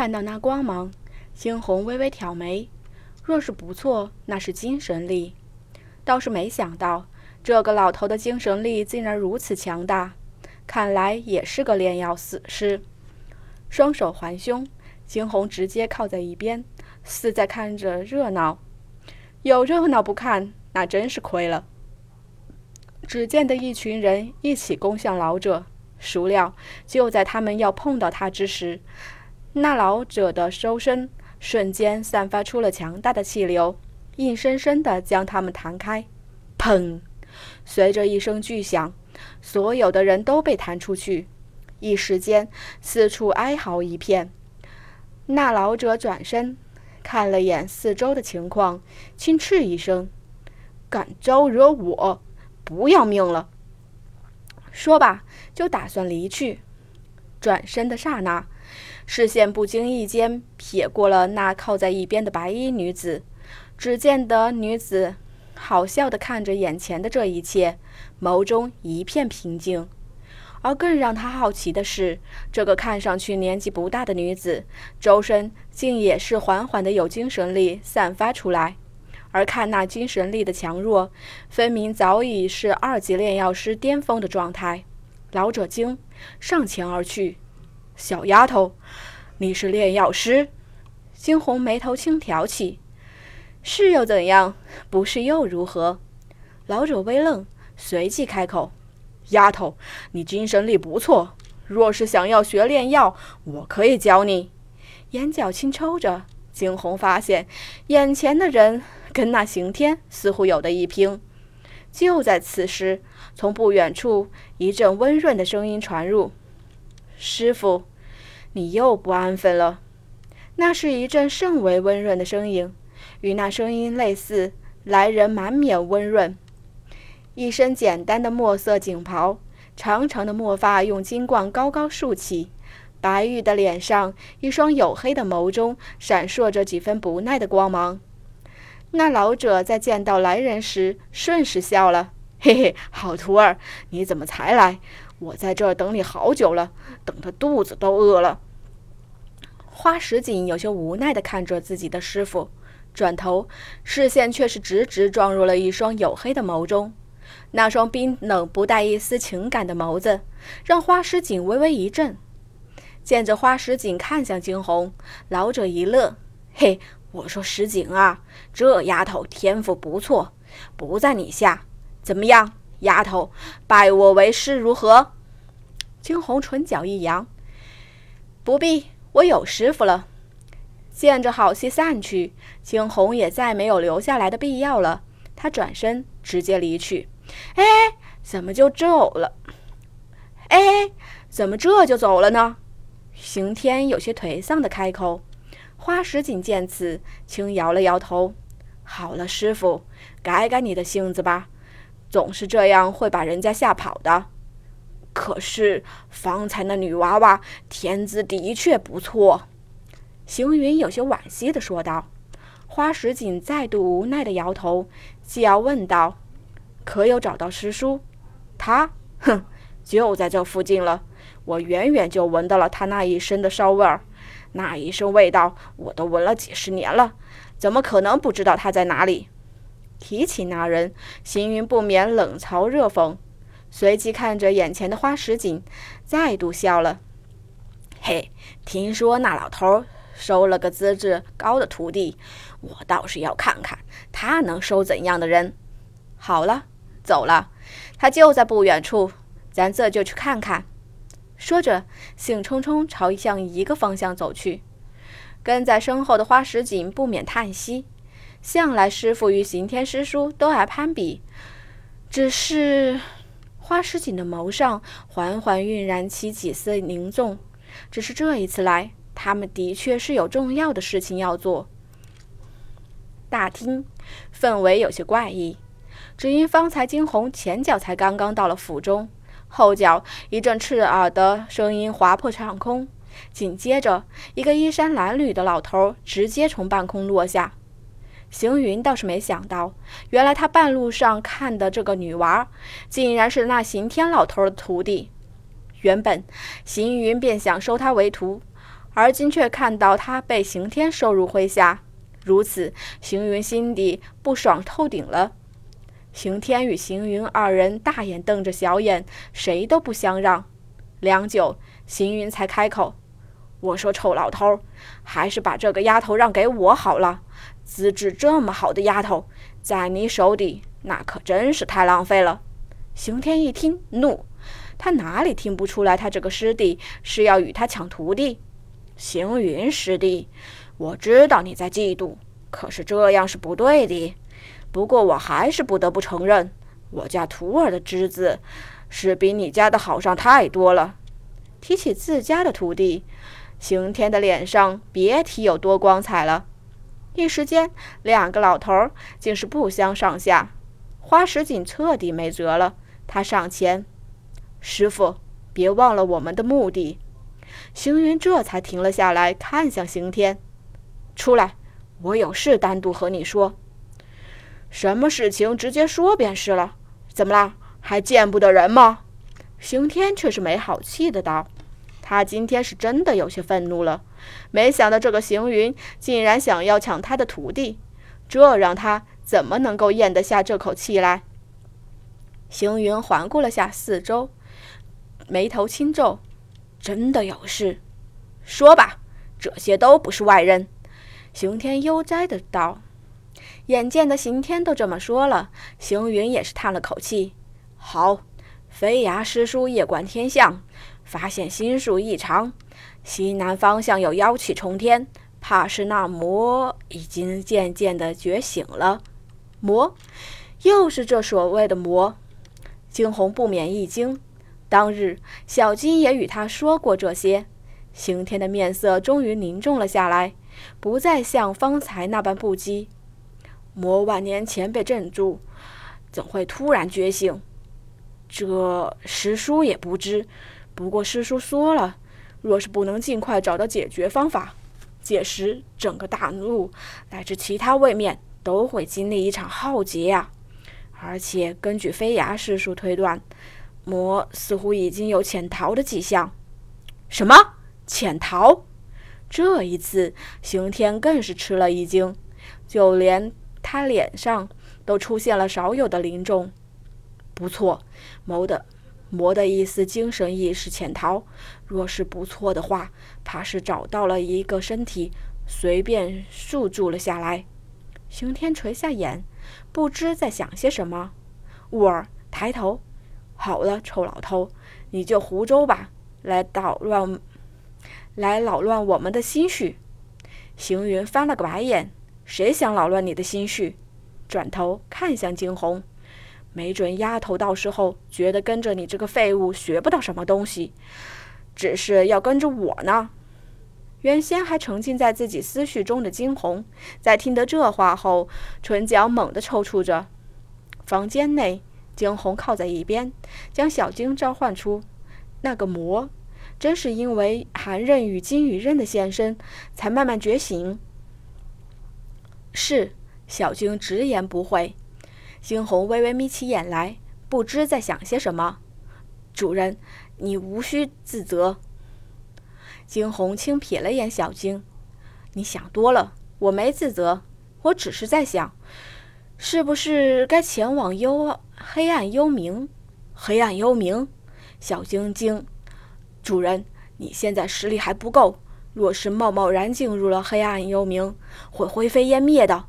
看到那光芒，惊鸿微微挑眉。若是不错，那是精神力。倒是没想到，这个老头的精神力竟然如此强大，看来也是个炼药死尸。双手环胸，惊鸿直接靠在一边，似在看着热闹。有热闹不看，那真是亏了。只见得一群人一起攻向老者，孰料就在他们要碰到他之时，那老者的周身瞬间散发出了强大的气流，硬生生地将他们弹开。砰！随着一声巨响，所有的人都被弹出去，一时间四处哀嚎一片。那老者转身看了眼四周的情况，轻斥一声：“敢招惹我，不要命了！”说罢，就打算离去。转身的刹那，视线不经意间瞥过了那靠在一边的白衣女子。只见得女子好笑地看着眼前的这一切，眸中一片平静。而更让他好奇的是，这个看上去年纪不大的女子，周身竟也是缓缓的有精神力散发出来。而看那精神力的强弱，分明早已是二级炼药师巅峰的状态。老者惊，上前而去：“小丫头，你是炼药师？”惊鸿眉头轻挑起：“是又怎样？不是又如何？”老者微愣，随即开口：“丫头，你精神力不错，若是想要学炼药，我可以教你。”眼角轻抽着，惊鸿发现眼前的人跟那刑天似乎有的一拼。就在此时，从不远处一阵温润的声音传入：“师傅，你又不安分了。”那是一阵甚为温润的声音，与那声音类似，来人满面温润。一身简单的墨色锦袍，长长的墨发用金冠高高竖起，白玉的脸上，一双黝黑的眸中闪烁着几分不耐的光芒。那老者在见到来人时，顺势笑了：“ 嘿嘿，好徒儿，你怎么才来？我在这儿等你好久了，等得肚子都饿了。”花石锦有些无奈的看着自己的师傅，转头，视线却是直直撞入了一双黝黑的眸中。那双冰冷不带一丝情感的眸子，让花石锦微微一震。见着花石锦看向惊鸿，老者一乐：“嘿。”我说：“石井啊，这丫头天赋不错，不在你下。怎么样，丫头，拜我为师如何？”惊鸿唇角一扬：“不必，我有师傅了。”见着好戏散去，惊鸿也再没有留下来的必要了。他转身直接离去。哎，怎么就走了？哎，怎么这就走了呢？刑天有些颓丧的开口。花石锦见此，轻摇了摇头：“好了，师傅，改改你的性子吧，总是这样会把人家吓跑的。可是方才那女娃娃天资的确不错。”行云有些惋惜地说道。花石锦再度无奈地摇头，继而问道：“可有找到师叔？”他，哼，就在这附近了。我远远就闻到了他那一身的烧味儿。那一身味道，我都闻了几十年了，怎么可能不知道他在哪里？提起那人，行云不免冷嘲热讽，随即看着眼前的花石锦，再度笑了。嘿，听说那老头收了个资质高的徒弟，我倒是要看看他能收怎样的人。好了，走了，他就在不远处，咱这就去看看。说着，兴冲冲朝向一个方向走去。跟在身后的花石锦不免叹息：向来师傅与刑天师叔都爱攀比，只是花石锦的眸上缓缓晕染起几丝凝重。只是这一次来，他们的确是有重要的事情要做。大厅氛围有些怪异，只因方才惊鸿前脚才刚刚到了府中。后脚一阵刺耳的声音划破长空，紧接着，一个衣衫褴褛的老头直接从半空落下。行云倒是没想到，原来他半路上看的这个女娃，竟然是那刑天老头的徒弟。原本，行云便想收他为徒，而今却看到他被刑天收入麾下，如此，行云心底不爽透顶了。刑天与行云二人大眼瞪着小眼，谁都不相让。良久，行云才开口：“我说，臭老头，还是把这个丫头让给我好了。资质这么好的丫头，在你手里，那可真是太浪费了。”刑天一听，怒。他哪里听不出来，他这个师弟是要与他抢徒弟？行云师弟，我知道你在嫉妒，可是这样是不对的。不过我还是不得不承认，我家徒儿的资质是比你家的好上太多了。提起自家的徒弟，刑天的脸上别提有多光彩了。一时间，两个老头儿竟是不相上下。花石锦彻底没辙了，他上前。师傅，别忘了我们的目的。行云这才停了下来，看向刑天：“出来，我有事单独和你说。什么事情直接说便是了。怎么啦？还见不得人吗？”刑天却是没好气的道：“他今天是真的有些愤怒了，没想到这个行云竟然想要抢他的徒弟，这让他怎么能够咽得下这口气来？”行云环顾了下四周。眉头轻皱，真的有事，说吧。这些都不是外人。刑天悠哉的道。眼见的刑天都这么说了，行云也是叹了口气。好，飞崖师叔夜观天象，发现心术异常，西南方向有妖气冲天，怕是那魔已经渐渐的觉醒了。魔，又是这所谓的魔？惊鸿不免一惊。当日，小金也与他说过这些。刑天的面色终于凝重了下来，不再像方才那般不羁。魔万年前被镇住，怎会突然觉醒？这师叔也不知。不过师叔说了，若是不能尽快找到解决方法，届时整个大陆乃至其他位面都会经历一场浩劫啊！而且根据飞牙师叔推断。魔似乎已经有潜逃的迹象。什么潜逃？这一次，刑天更是吃了一惊，就连他脸上都出现了少有的凝重。不错，谋的魔的一丝精神意识潜逃。若是不错的话，怕是找到了一个身体，随便束住了下来。刑天垂下眼，不知在想些什么。雾儿抬头。好了，臭老头，你就胡诌吧，来捣乱，来扰乱我们的心绪。行云翻了个白眼，谁想扰乱你的心绪？转头看向惊鸿，没准丫头到时候觉得跟着你这个废物学不到什么东西，只是要跟着我呢。原先还沉浸在自己思绪中的惊鸿，在听得这话后，唇角猛地抽搐着。房间内。惊鸿靠在一边，将小晶召唤出。那个魔，真是因为寒刃与金羽刃的现身，才慢慢觉醒。是，小晶直言不讳。惊鸿微微眯起眼来，不知在想些什么。主人，你无需自责。惊鸿轻瞥了眼小晶，你想多了，我没自责，我只是在想，是不是该前往幽。黑暗幽冥，黑暗幽冥，小晶晶，主人，你现在实力还不够，若是贸贸然进入了黑暗幽冥，会灰飞烟灭的。